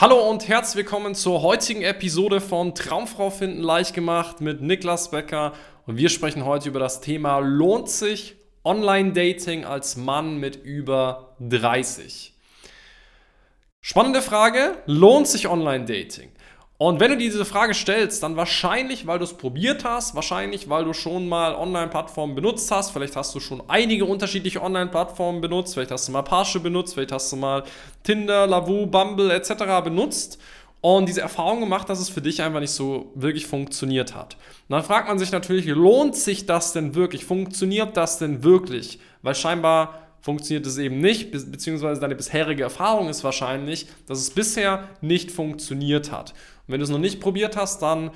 Hallo und herzlich willkommen zur heutigen Episode von Traumfrau finden leicht gemacht mit Niklas Becker und wir sprechen heute über das Thema lohnt sich Online-Dating als Mann mit über 30? Spannende Frage, lohnt sich Online-Dating? Und wenn du diese Frage stellst, dann wahrscheinlich, weil du es probiert hast, wahrscheinlich, weil du schon mal Online-Plattformen benutzt hast, vielleicht hast du schon einige unterschiedliche Online-Plattformen benutzt, vielleicht hast du mal Parship benutzt, vielleicht hast du mal Tinder, Lavu, Bumble etc. benutzt und diese Erfahrung gemacht, dass es für dich einfach nicht so wirklich funktioniert hat. Und dann fragt man sich natürlich, lohnt sich das denn wirklich? Funktioniert das denn wirklich? Weil scheinbar funktioniert es eben nicht, beziehungsweise deine bisherige Erfahrung ist wahrscheinlich, dass es bisher nicht funktioniert hat. Und wenn du es noch nicht probiert hast, dann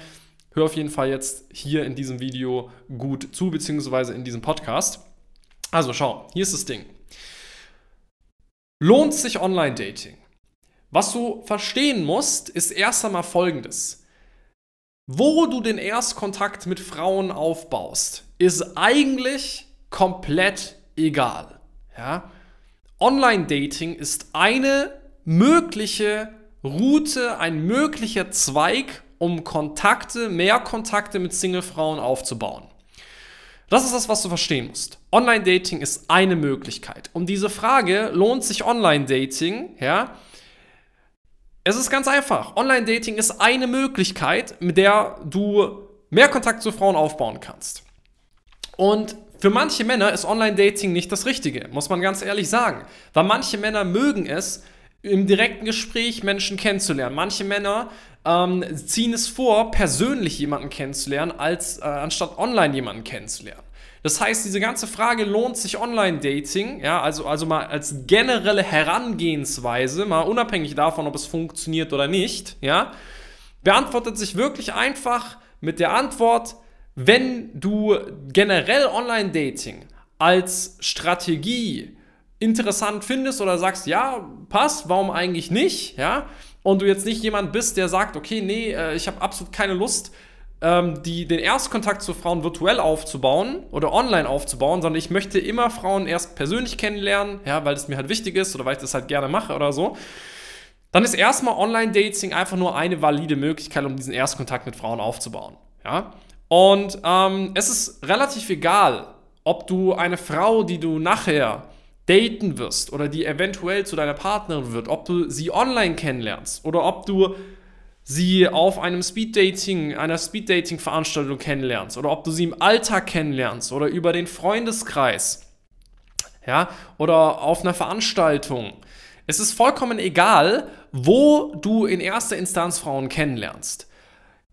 hör auf jeden Fall jetzt hier in diesem Video gut zu, beziehungsweise in diesem Podcast. Also schau, hier ist das Ding. Lohnt sich Online-Dating? Was du verstehen musst, ist erst einmal folgendes. Wo du den Erstkontakt mit Frauen aufbaust, ist eigentlich komplett egal. Ja? Online-Dating ist eine mögliche Route, ein möglicher Zweig, um Kontakte, mehr Kontakte mit Single-Frauen aufzubauen. Das ist das, was du verstehen musst. Online-Dating ist eine Möglichkeit. Um diese Frage, lohnt sich Online-Dating? Ja, es ist ganz einfach. Online-Dating ist eine Möglichkeit, mit der du mehr Kontakt zu Frauen aufbauen kannst. Und für manche Männer ist Online-Dating nicht das Richtige, muss man ganz ehrlich sagen. Weil manche Männer mögen es, im direkten Gespräch Menschen kennenzulernen. Manche Männer ähm, ziehen es vor, persönlich jemanden kennenzulernen, als äh, anstatt online jemanden kennenzulernen. Das heißt, diese ganze Frage, lohnt sich Online-Dating, ja, also, also mal als generelle Herangehensweise, mal unabhängig davon, ob es funktioniert oder nicht, ja, beantwortet sich wirklich einfach mit der Antwort, wenn du generell Online-Dating als Strategie interessant findest oder sagst, ja, passt, warum eigentlich nicht, ja, und du jetzt nicht jemand bist, der sagt, okay, nee, äh, ich habe absolut keine Lust, ähm, die, den Erstkontakt zu Frauen virtuell aufzubauen oder online aufzubauen, sondern ich möchte immer Frauen erst persönlich kennenlernen, ja, weil es mir halt wichtig ist oder weil ich das halt gerne mache oder so, dann ist erstmal Online-Dating einfach nur eine valide Möglichkeit, um diesen Erstkontakt mit Frauen aufzubauen, ja. Und ähm, es ist relativ egal, ob du eine Frau, die du nachher daten wirst oder die eventuell zu deiner Partnerin wird, ob du sie online kennenlernst oder ob du sie auf einem Speeddating, einer Speeddating-Veranstaltung kennenlernst oder ob du sie im Alltag kennenlernst oder über den Freundeskreis, ja, oder auf einer Veranstaltung. Es ist vollkommen egal, wo du in erster Instanz Frauen kennenlernst.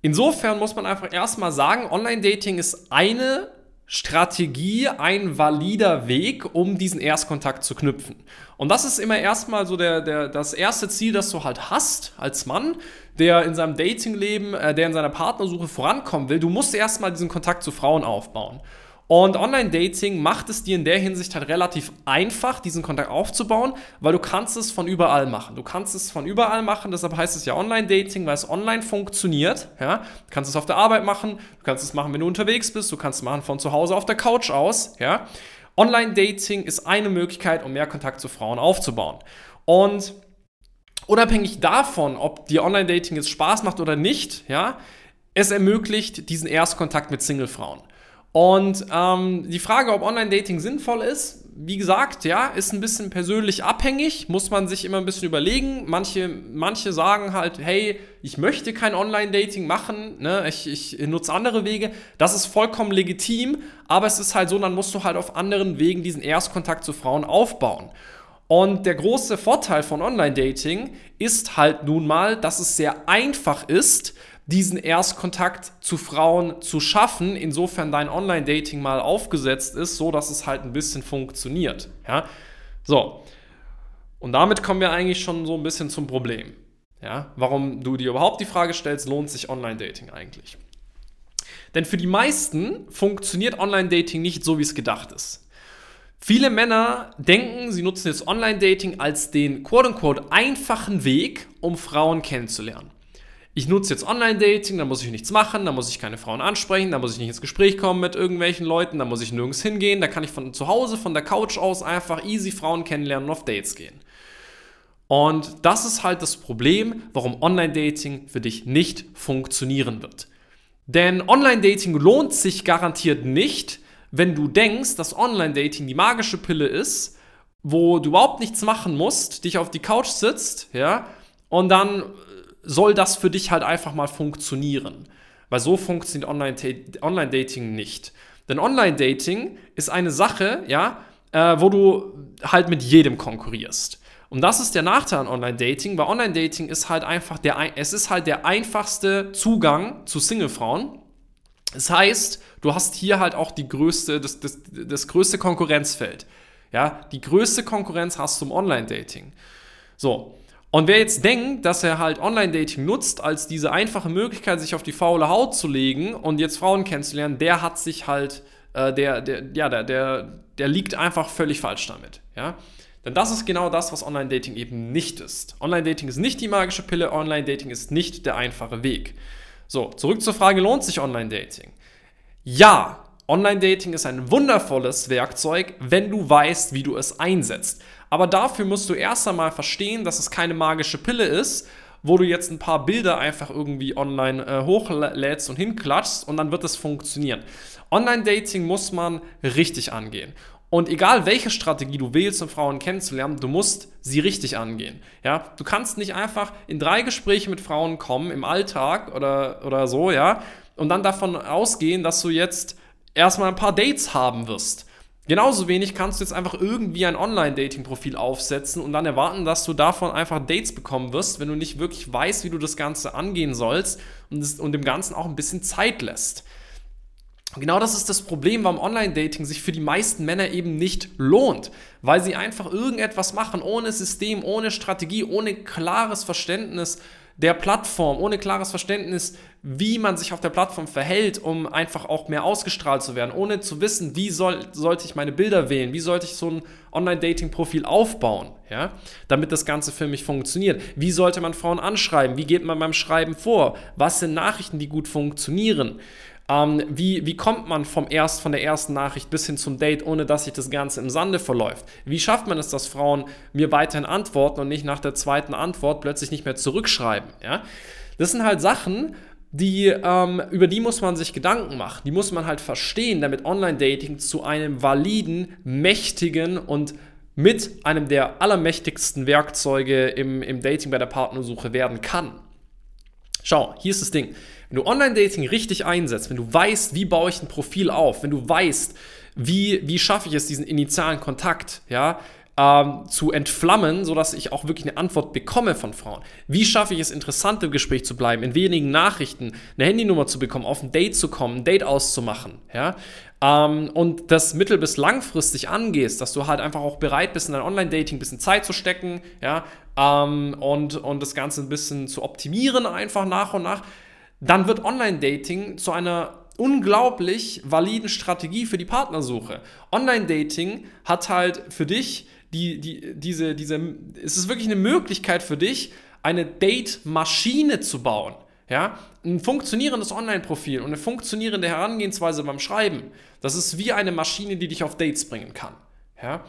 Insofern muss man einfach erstmal sagen, Online-Dating ist eine Strategie ein valider Weg, um diesen Erstkontakt zu knüpfen. Und das ist immer erstmal so der, der, das erste Ziel, das du halt hast als Mann, der in seinem Datingleben, äh, der in seiner Partnersuche vorankommen will. Du musst erstmal diesen Kontakt zu Frauen aufbauen. Und Online-Dating macht es dir in der Hinsicht halt relativ einfach, diesen Kontakt aufzubauen, weil du kannst es von überall machen. Du kannst es von überall machen, deshalb heißt es ja Online-Dating, weil es online funktioniert. Ja? Du kannst es auf der Arbeit machen, du kannst es machen, wenn du unterwegs bist, du kannst es machen von zu Hause auf der Couch aus. Ja? Online-Dating ist eine Möglichkeit, um mehr Kontakt zu Frauen aufzubauen. Und unabhängig davon, ob dir Online-Dating jetzt Spaß macht oder nicht, ja, es ermöglicht diesen Erstkontakt mit Single-Frauen. Und ähm, die Frage, ob Online-Dating sinnvoll ist, wie gesagt, ja, ist ein bisschen persönlich abhängig, muss man sich immer ein bisschen überlegen. Manche, manche sagen halt, hey, ich möchte kein Online-Dating machen, ne? ich, ich nutze andere Wege. Das ist vollkommen legitim, aber es ist halt so, dann musst du halt auf anderen Wegen diesen Erstkontakt zu Frauen aufbauen. Und der große Vorteil von Online-Dating ist halt nun mal, dass es sehr einfach ist, diesen Erstkontakt zu Frauen zu schaffen, insofern dein Online-Dating mal aufgesetzt ist, so dass es halt ein bisschen funktioniert. Ja? So. Und damit kommen wir eigentlich schon so ein bisschen zum Problem. Ja? Warum du dir überhaupt die Frage stellst, lohnt sich Online-Dating eigentlich? Denn für die meisten funktioniert Online-Dating nicht so, wie es gedacht ist. Viele Männer denken, sie nutzen jetzt Online-Dating als den quote-unquote einfachen Weg, um Frauen kennenzulernen ich nutze jetzt Online-Dating, da muss ich nichts machen, da muss ich keine Frauen ansprechen, da muss ich nicht ins Gespräch kommen mit irgendwelchen Leuten, da muss ich nirgends hingehen, da kann ich von zu Hause, von der Couch aus einfach easy Frauen kennenlernen und auf Dates gehen. Und das ist halt das Problem, warum Online-Dating für dich nicht funktionieren wird. Denn Online-Dating lohnt sich garantiert nicht, wenn du denkst, dass Online-Dating die magische Pille ist, wo du überhaupt nichts machen musst, dich auf die Couch sitzt, ja, und dann soll das für dich halt einfach mal funktionieren. Weil so funktioniert Online-Dating nicht. Denn Online-Dating ist eine Sache, ja, äh, wo du halt mit jedem konkurrierst. Und das ist der Nachteil an Online-Dating, weil Online-Dating ist halt einfach der, es ist halt der einfachste Zugang zu Single-Frauen. Das heißt, du hast hier halt auch die größte, das, das, das größte Konkurrenzfeld. Ja, die größte Konkurrenz hast du im Online-Dating. So. Und wer jetzt denkt, dass er halt Online-Dating nutzt als diese einfache Möglichkeit, sich auf die faule Haut zu legen und jetzt Frauen kennenzulernen, der hat sich halt, äh, der, der, ja, der, der, der liegt einfach völlig falsch damit. Ja? Denn das ist genau das, was Online-Dating eben nicht ist. Online-Dating ist nicht die magische Pille, Online-Dating ist nicht der einfache Weg. So, zurück zur Frage, lohnt sich Online-Dating? Ja, Online-Dating ist ein wundervolles Werkzeug, wenn du weißt, wie du es einsetzt. Aber dafür musst du erst einmal verstehen, dass es keine magische Pille ist, wo du jetzt ein paar Bilder einfach irgendwie online äh, hochlädst und hinklatschst und dann wird es funktionieren. Online-Dating muss man richtig angehen. Und egal welche Strategie du wählst, um Frauen kennenzulernen, du musst sie richtig angehen. Ja, du kannst nicht einfach in drei Gespräche mit Frauen kommen im Alltag oder, oder so, ja, und dann davon ausgehen, dass du jetzt erstmal ein paar Dates haben wirst. Genauso wenig kannst du jetzt einfach irgendwie ein Online-Dating-Profil aufsetzen und dann erwarten, dass du davon einfach Dates bekommen wirst, wenn du nicht wirklich weißt, wie du das Ganze angehen sollst und, das, und dem Ganzen auch ein bisschen Zeit lässt. Genau das ist das Problem, warum Online-Dating sich für die meisten Männer eben nicht lohnt, weil sie einfach irgendetwas machen ohne System, ohne Strategie, ohne klares Verständnis der Plattform, ohne klares Verständnis, wie man sich auf der Plattform verhält, um einfach auch mehr ausgestrahlt zu werden, ohne zu wissen, wie soll, sollte ich meine Bilder wählen, wie sollte ich so ein Online-Dating-Profil aufbauen, ja, damit das Ganze für mich funktioniert. Wie sollte man Frauen anschreiben? Wie geht man beim Schreiben vor? Was sind Nachrichten, die gut funktionieren? Ähm, wie, wie kommt man vom erst, von der ersten Nachricht bis hin zum Date, ohne dass sich das Ganze im Sande verläuft? Wie schafft man es, dass Frauen mir weiterhin antworten und nicht nach der zweiten Antwort plötzlich nicht mehr zurückschreiben? Ja? Das sind halt Sachen, die, ähm, über die muss man sich Gedanken machen. Die muss man halt verstehen, damit Online-Dating zu einem validen, mächtigen und mit einem der allermächtigsten Werkzeuge im, im Dating bei der Partnersuche werden kann. Schau, hier ist das Ding. Wenn du Online-Dating richtig einsetzt, wenn du weißt, wie baue ich ein Profil auf, wenn du weißt, wie, wie schaffe ich es, diesen initialen Kontakt, ja, ähm, zu entflammen, sodass ich auch wirklich eine Antwort bekomme von Frauen. Wie schaffe ich es, interessant im Gespräch zu bleiben, in wenigen Nachrichten eine Handynummer zu bekommen, auf ein Date zu kommen, ein Date auszumachen, ja? Ähm, und das mittel- bis langfristig angehst, dass du halt einfach auch bereit bist, in dein Online-Dating ein bisschen Zeit zu stecken, ja, ähm, und, und das Ganze ein bisschen zu optimieren, einfach nach und nach, dann wird Online-Dating zu einer unglaublich validen Strategie für die Partnersuche. Online-Dating hat halt für dich die, die, diese, diese, es ist wirklich eine Möglichkeit für dich, eine Date-Maschine zu bauen. Ja? Ein funktionierendes Online-Profil und eine funktionierende Herangehensweise beim Schreiben. Das ist wie eine Maschine, die dich auf Dates bringen kann. Ja?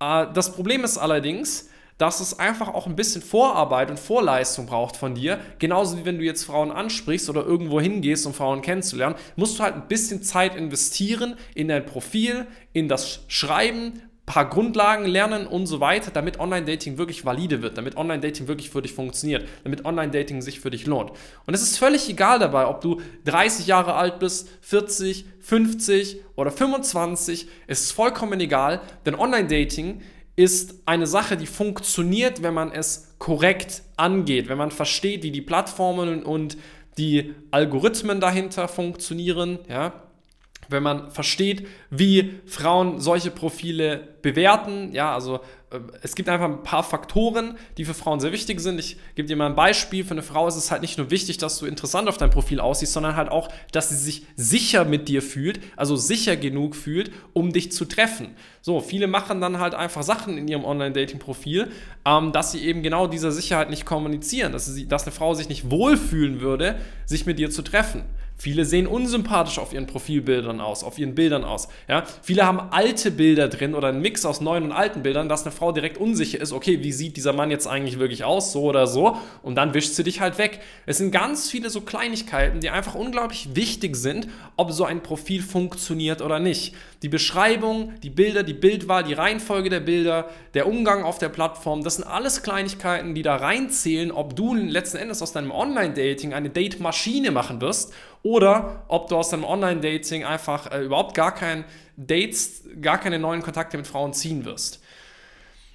Äh, das Problem ist allerdings, dass es einfach auch ein bisschen Vorarbeit und Vorleistung braucht von dir. Genauso wie wenn du jetzt Frauen ansprichst oder irgendwo hingehst, um Frauen kennenzulernen, musst du halt ein bisschen Zeit investieren in dein Profil, in das Schreiben, paar Grundlagen lernen und so weiter, damit Online-Dating wirklich valide wird, damit Online-Dating wirklich für dich funktioniert, damit Online-Dating sich für dich lohnt. Und es ist völlig egal dabei, ob du 30 Jahre alt bist, 40, 50 oder 25, es ist vollkommen egal, denn Online-Dating ist eine Sache, die funktioniert, wenn man es korrekt angeht, wenn man versteht, wie die Plattformen und die Algorithmen dahinter funktionieren, ja, wenn man versteht, wie Frauen solche Profile bewerten. Ja, also äh, es gibt einfach ein paar Faktoren, die für Frauen sehr wichtig sind. Ich gebe dir mal ein Beispiel. Für eine Frau ist es halt nicht nur wichtig, dass du interessant auf deinem Profil aussiehst, sondern halt auch, dass sie sich sicher mit dir fühlt, also sicher genug fühlt, um dich zu treffen. So, viele machen dann halt einfach Sachen in ihrem Online-Dating-Profil, ähm, dass sie eben genau dieser Sicherheit nicht kommunizieren, dass, sie, dass eine Frau sich nicht wohlfühlen würde, sich mit dir zu treffen. Viele sehen unsympathisch auf ihren Profilbildern aus, auf ihren Bildern aus. Ja? Viele haben alte Bilder drin oder einen Mix aus neuen und alten Bildern, dass eine Frau direkt unsicher ist, okay, wie sieht dieser Mann jetzt eigentlich wirklich aus, so oder so, und dann wischt sie dich halt weg. Es sind ganz viele so Kleinigkeiten, die einfach unglaublich wichtig sind, ob so ein Profil funktioniert oder nicht. Die Beschreibung, die Bilder, die Bildwahl, die Reihenfolge der Bilder, der Umgang auf der Plattform, das sind alles Kleinigkeiten, die da reinzählen, ob du letzten Endes aus deinem Online-Dating eine Date-Maschine machen wirst oder ob du aus deinem Online-Dating einfach äh, überhaupt gar kein Dates, gar keine neuen Kontakte mit Frauen ziehen wirst.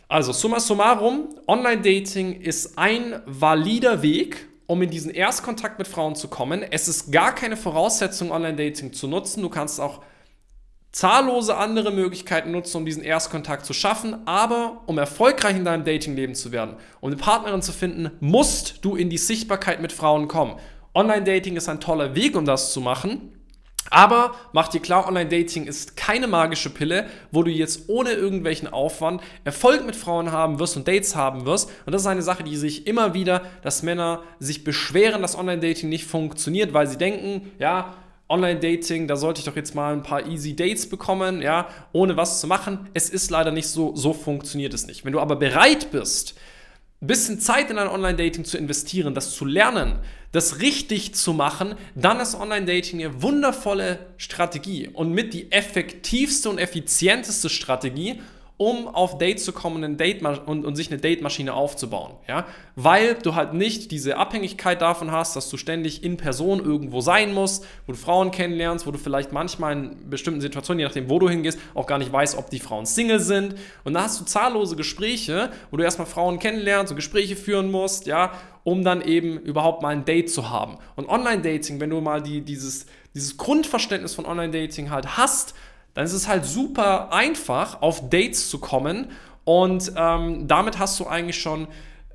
Also, summa summarum, Online-Dating ist ein valider Weg, um in diesen Erstkontakt mit Frauen zu kommen. Es ist gar keine Voraussetzung, Online-Dating zu nutzen. Du kannst auch zahllose andere Möglichkeiten nutzen, um diesen Erstkontakt zu schaffen. Aber um erfolgreich in deinem Datingleben zu werden, um eine Partnerin zu finden, musst du in die Sichtbarkeit mit Frauen kommen. Online-Dating ist ein toller Weg, um das zu machen. Aber mach dir klar, Online-Dating ist keine magische Pille, wo du jetzt ohne irgendwelchen Aufwand Erfolg mit Frauen haben wirst und Dates haben wirst. Und das ist eine Sache, die sich immer wieder, dass Männer sich beschweren, dass Online-Dating nicht funktioniert, weil sie denken, ja, Online-Dating, da sollte ich doch jetzt mal ein paar easy Dates bekommen, ja, ohne was zu machen. Es ist leider nicht so, so funktioniert es nicht. Wenn du aber bereit bist, ein bisschen Zeit in ein Online-Dating zu investieren, das zu lernen, das richtig zu machen, dann ist Online-Dating eine wundervolle Strategie und mit die effektivste und effizienteste Strategie, um auf Dates zu kommen und, Date und, und sich eine Date-Maschine aufzubauen. Ja? Weil du halt nicht diese Abhängigkeit davon hast, dass du ständig in Person irgendwo sein musst, wo du Frauen kennenlernst, wo du vielleicht manchmal in bestimmten Situationen, je nachdem, wo du hingehst, auch gar nicht weißt, ob die Frauen Single sind. Und da hast du zahllose Gespräche, wo du erstmal Frauen kennenlernst und Gespräche führen musst, ja, um dann eben überhaupt mal ein Date zu haben. Und Online-Dating, wenn du mal die, dieses, dieses Grundverständnis von Online-Dating halt hast, dann ist es halt super einfach, auf Dates zu kommen und ähm, damit hast du eigentlich schon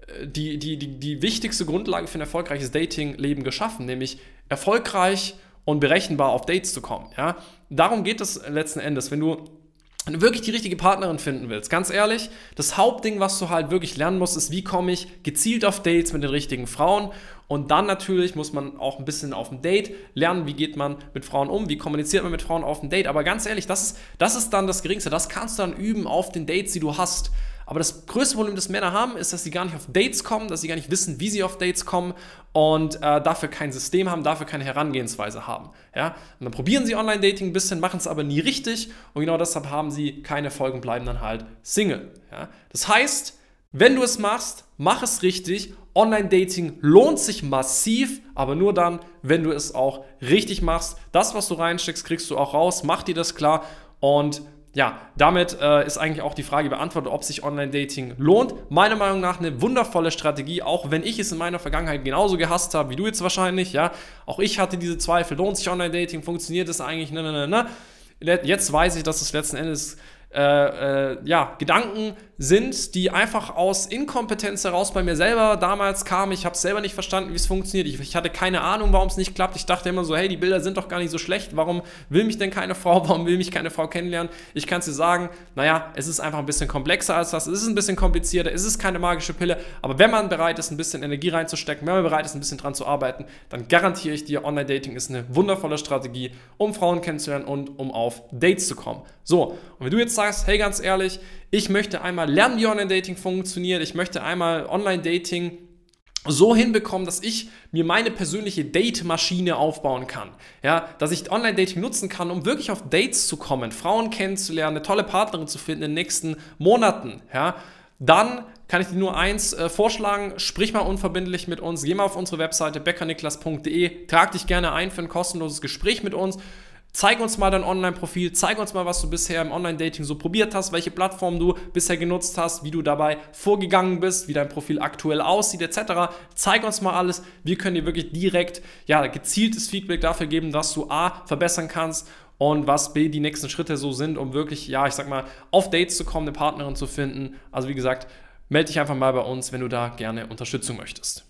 äh, die, die, die, die wichtigste Grundlage für ein erfolgreiches Dating-Leben geschaffen, nämlich erfolgreich und berechenbar auf Dates zu kommen. Ja? Darum geht es letzten Endes. Wenn du wenn du wirklich die richtige Partnerin finden willst, ganz ehrlich, das Hauptding, was du halt wirklich lernen musst, ist, wie komme ich gezielt auf Dates mit den richtigen Frauen. Und dann natürlich muss man auch ein bisschen auf dem Date lernen, wie geht man mit Frauen um, wie kommuniziert man mit Frauen auf dem Date. Aber ganz ehrlich, das ist, das ist dann das Geringste. Das kannst du dann üben auf den Dates, die du hast. Aber das größte Problem, das Männer haben, ist, dass sie gar nicht auf Dates kommen, dass sie gar nicht wissen, wie sie auf Dates kommen und äh, dafür kein System haben, dafür keine Herangehensweise haben. Ja? Und dann probieren sie Online-Dating ein bisschen, machen es aber nie richtig und genau deshalb haben sie keine Folgen, bleiben dann halt Single. Ja? Das heißt, wenn du es machst, mach es richtig. Online-Dating lohnt sich massiv, aber nur dann, wenn du es auch richtig machst. Das, was du reinsteckst, kriegst du auch raus. Mach dir das klar und ja, damit äh, ist eigentlich auch die Frage beantwortet, ob sich Online-Dating lohnt. Meiner Meinung nach eine wundervolle Strategie, auch wenn ich es in meiner Vergangenheit genauso gehasst habe wie du jetzt wahrscheinlich. Ja, auch ich hatte diese Zweifel, lohnt sich Online-Dating, funktioniert es eigentlich? Ne, ne, ne, ne. Jetzt weiß ich, dass es letzten Endes äh, äh, ja, Gedanken sind, die einfach aus Inkompetenz heraus bei mir selber damals kamen. Ich habe selber nicht verstanden, wie es funktioniert. Ich, ich, hatte keine Ahnung, warum es nicht klappt. Ich dachte immer so, hey, die Bilder sind doch gar nicht so schlecht. Warum will mich denn keine Frau? Warum will mich keine Frau kennenlernen? Ich kann es dir sagen, naja, es ist einfach ein bisschen komplexer als das. Es ist ein bisschen komplizierter. Es ist keine magische Pille. Aber wenn man bereit ist, ein bisschen Energie reinzustecken, wenn man bereit ist, ein bisschen dran zu arbeiten, dann garantiere ich dir, Online-Dating ist eine wundervolle Strategie, um Frauen kennenzulernen und um auf Dates zu kommen. So, und wenn du jetzt sagst, hey, ganz ehrlich, ich möchte einmal lernen, wie Online-Dating funktioniert. Ich möchte einmal Online-Dating so hinbekommen, dass ich mir meine persönliche Date-Maschine aufbauen kann. Ja, dass ich Online-Dating nutzen kann, um wirklich auf Dates zu kommen, Frauen kennenzulernen, eine tolle Partnerin zu finden in den nächsten Monaten. Ja, dann kann ich dir nur eins äh, vorschlagen, sprich mal unverbindlich mit uns, geh mal auf unsere Webseite beckerniklas.de, trag dich gerne ein für ein kostenloses Gespräch mit uns. Zeig uns mal dein Online-Profil, zeig uns mal, was du bisher im Online-Dating so probiert hast, welche Plattform du bisher genutzt hast, wie du dabei vorgegangen bist, wie dein Profil aktuell aussieht, etc. Zeig uns mal alles. Wir können dir wirklich direkt ja, gezieltes Feedback dafür geben, dass du A, verbessern kannst und was B, die nächsten Schritte so sind, um wirklich, ja, ich sag mal, auf Dates zu kommen, eine Partnerin zu finden. Also wie gesagt, melde dich einfach mal bei uns, wenn du da gerne Unterstützung möchtest.